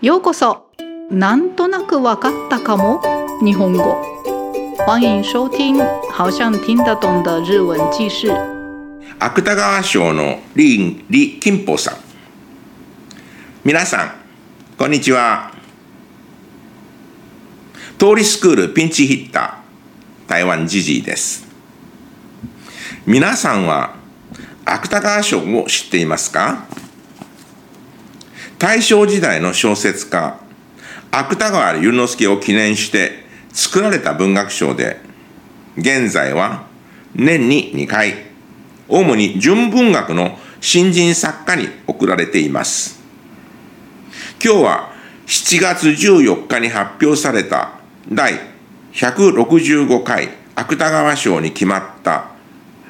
ようこそ。なんとなくわかったかも。日本語。欢迎收听好像听得懂的日文记事芥川賞の李李金宝さん。皆さんこんにちは。通りスクールピンチヒッター台湾ジジイです。皆さんは芥川賞を知っていますか？大正時代の小説家芥川龍之介を記念して作られた文学賞で現在は年に2回主に純文学の新人作家に贈られています。今日は7月14日に発表された第165回芥川賞に決まった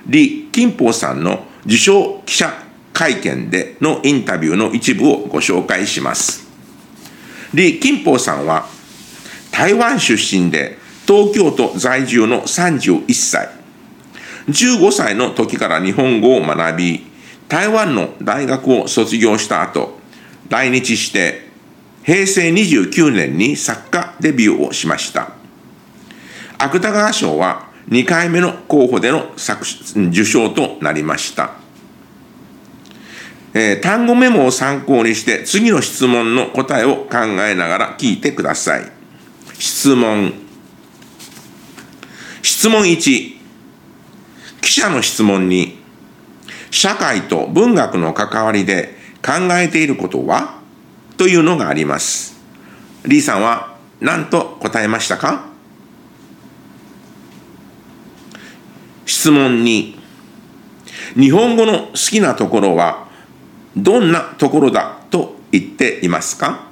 李金宝さんの受賞記者会見でのインタビューの一部をご紹介します。李金宝さんは台湾出身で東京都在住の31歳。15歳の時から日本語を学び、台湾の大学を卒業した後、来日して平成29年に作家デビューをしました。芥川賞は2回目の候補での作受賞となりました。えー、単語メモを参考にして次の質問の答えを考えながら聞いてください。質問。質問1。記者の質問に、社会と文学の関わりで考えていることは？というのがあります。リーさんは何と答えましたか？質問2。日本語の好きなところは？どんなところだと言っていますか？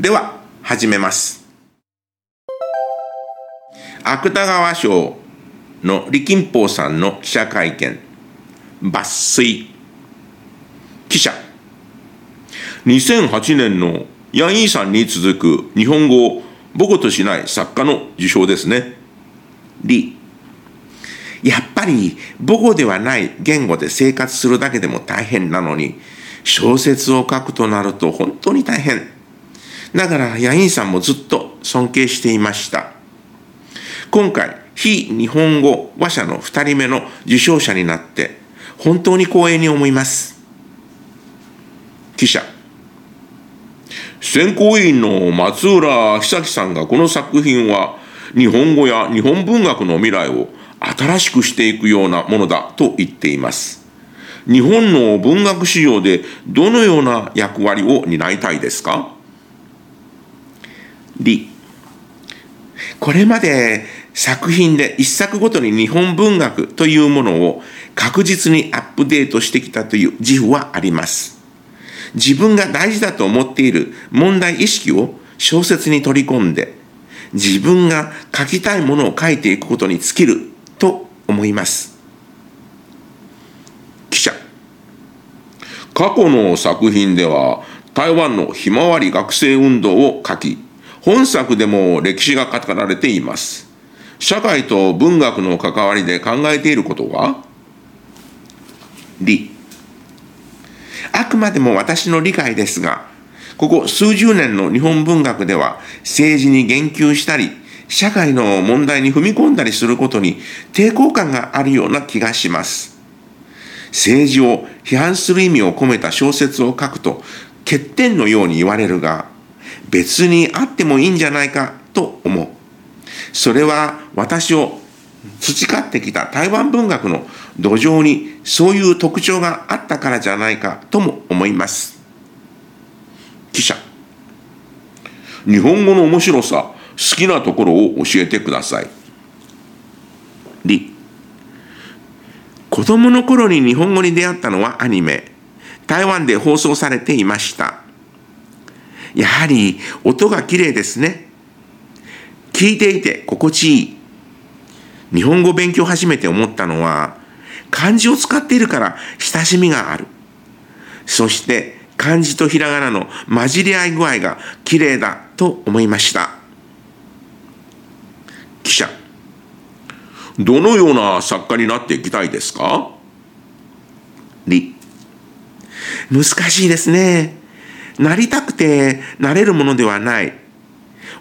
では始めます。芥川賞の李金宝さんの記者会見。抜粋。記者。2008年のヤンイーさんに続く日本語を母語としない作家の受賞ですね。李やっぱり母語ではない言語で生活するだけでも大変なのに、小説を書くとなると本当に大変。だからヤインさんもずっと尊敬していました。今回、非日本語話者の2人目の受賞者になって、本当に光栄に思います。記者。選考委員の松浦久樹さんがこの作品は日本語や日本文学の未来を新しくしていくようなものだと言っています。日本の文学史上でどのような役割を担いたいですか？李これまで作品で一作ごとに日本文学というものを確実にアップデートしてきたという自負はあります。自分が大事だと思っている問題意識を小説に取り込んで自分が書きたいものを書いていくことに尽きると思います。記者。過去の作品では台湾のひまわり学生運動を書き本作でも歴史が語られています。社会と文学の関わりで考えていることは理。あくまでも私の理解ですがここ数十年の日本文学では政治に言及したり社会の問題に踏み込んだりすることに抵抗感があるような気がします。政治を批判する意味を込めた小説を書くと欠点のように言われるが、別にあってもいいんじゃないかと思う。それは私を培ってきた台湾文学の土壌にそういう特徴があったからじゃないかとも思います。記者。日本語の面白さ、好きなところを教えてください。り子供の頃に日本語に出会ったのはアニメ。台湾で放送されていました。やはり音が綺麗ですね。聞いていて心地いい。日本語勉強始めて思ったのは、漢字を使っているから親しみがある。そして漢字とひらがなの混じり合い具合が綺麗だと思いました。記者どのような作家になっていきたいですか？李難しいですね。なりたくてなれるものではない。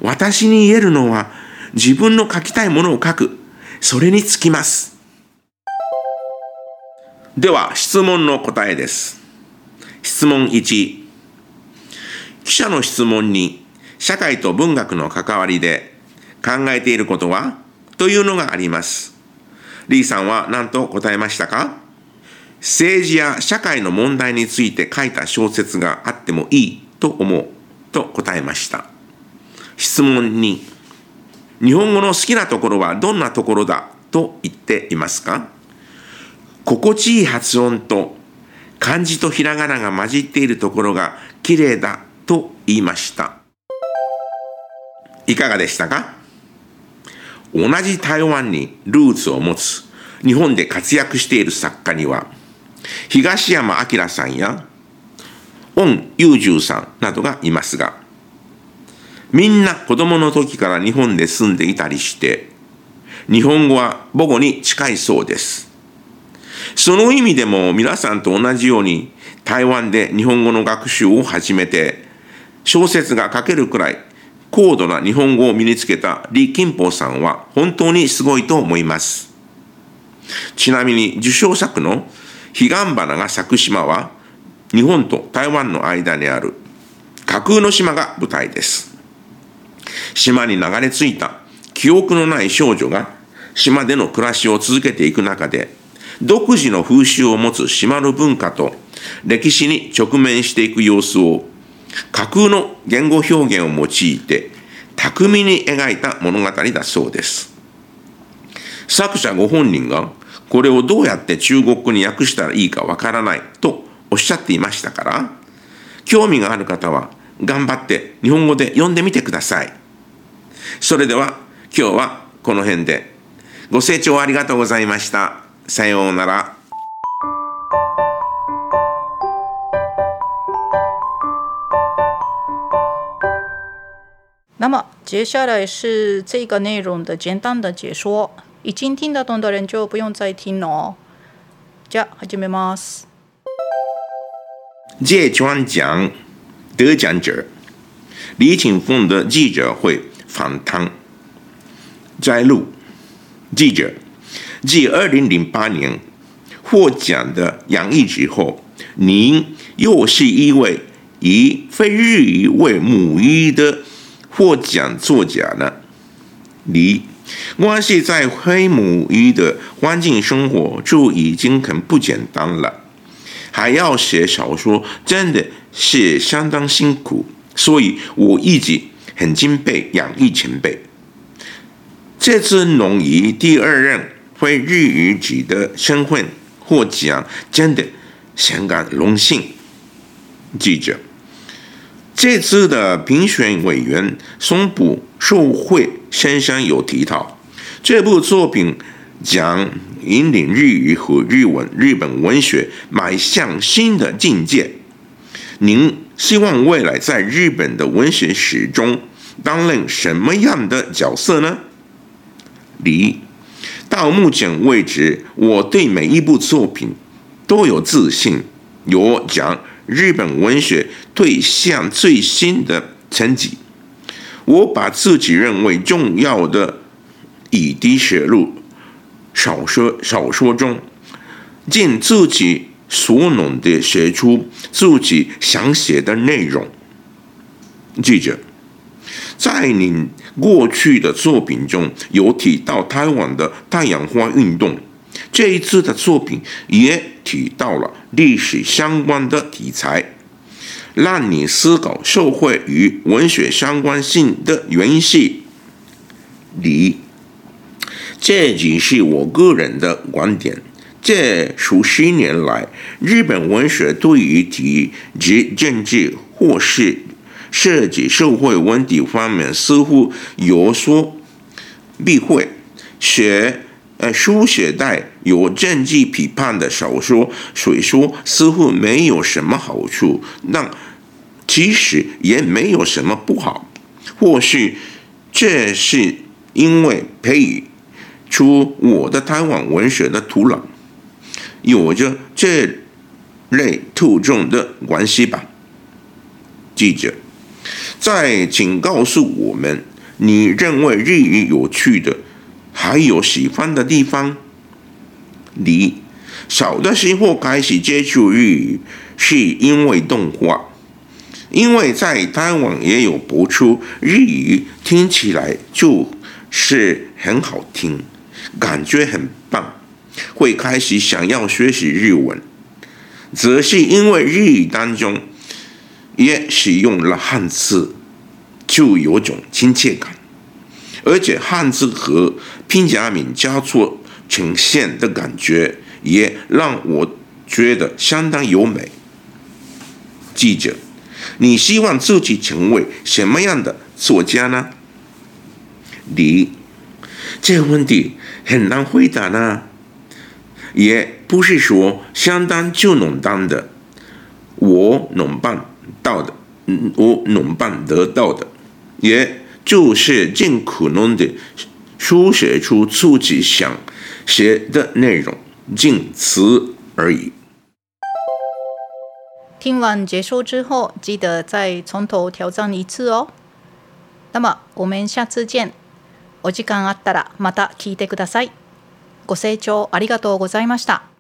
私に言えるのは自分の書きたいものを書く。それにつきます。では質問の答えです。質問1。記者の質問に社会と文学の関わりで考えていることは？というのがあります。リーさんは何と答えましたか？政治や社会の問題について書いた小説があってもいいと思うと答えました。質問に、日本語の好きなところはどんなところだと言っていますか？心地いい発音と漢字とひらがなが混じっているところが綺麗だと言いました。いかがでしたか？同じ台湾にルーツを持つ日本で活躍している作家には東山明さんや恩裕十さんなどがいますが、みんな子供の時から日本で住んでいたりして、日本語は母語に近いそうです。その意味でも皆さんと同じように台湾で日本語の学習を始めて、小説が書けるくらい高度な日本語を身につけた李金宝さんは本当にすごいと思います。ちなみに受賞作の彼岸花が咲く島は日本と台湾の間にある架空の島が舞台です。島に流れ着いた記憶のない少女が島での暮らしを続けていく中で独自の風習を持つ島の文化と歴史に直面していく様子を架空の言語表現を用いて巧みに描いた物語だそうです。作者ご本人がこれをどうやって中国語に訳したらいいかわからないとおっしゃっていましたから、興味がある方は頑張って日本語で読んでみてください。それでは今日はこの辺でご清聴ありがとうございました。さようなら。那么接下来是这个内容的简单的解说。已经听得懂的人就不用再听了哦。じゃあ始めます。这专讲得奖者李锦峰的记者会访谈摘录。记者：继二零零八年获奖的杨义之后，您又是一位以非日语为母语的 获奖作家呢？你。我是在非母语的环境生活就已经很不简单了，还要写小说，真的是相当辛苦。所以我一直很敬佩杨毅前辈。这次农仪第二任非日语级的身份获奖，真的深感荣幸。记者，这次的评选委员松浦寿惠先生有提到。这部作品将引领日语和日文、日本文学迈向新的境界。您希望未来在日本的文学史中担任什么样的角色呢？李，到目前为止，我对每一部作品都有自信，有讲日本文学推向最新的层级。我把自己认为重要的。以滴写入小说小说中，尽自己所能的写出自己想写的内容。记者，在您过去的作品中有提到台湾的太阳花运动，这一次的作品也提到了历史相关的题材，让你思考社会与文学相关性的原因是你。这只是我个人的观点。这数十年来，日本文学对于体制政治或是涉及社会问题方面似乎有所避讳。写呃书写带有政治批判的小说，所以说似乎没有什么好处，但其实也没有什么不好。或许这是因为培育。出我的台湾文学的土壤，有着这类突重的关系吧。记者，再请告诉我们，你认为日语有趣的，还有喜欢的地方。你小的时候开始接触日语，是因为动画，因为在台湾也有播出日语，听起来就是很好听，感觉很棒，会开始想要学习日文。则是因为日语当中也使用了汉字，就有种亲切感，而且汉字和拼假名交错呈现的感觉，也让我觉得相当优美。记者，你希望自己成为什么样的作家呢？你这个问题很难回答呢。也不是说相当就能当的，我能办到的，嗯，我能办得到的，也就是尽可能的书写出自己想写的内容，仅此而已。听完结束之后，记得再从头挑战一次哦。那么我们下次见。お時間あったらまた聞いてください。ご清聴ありがとうございました。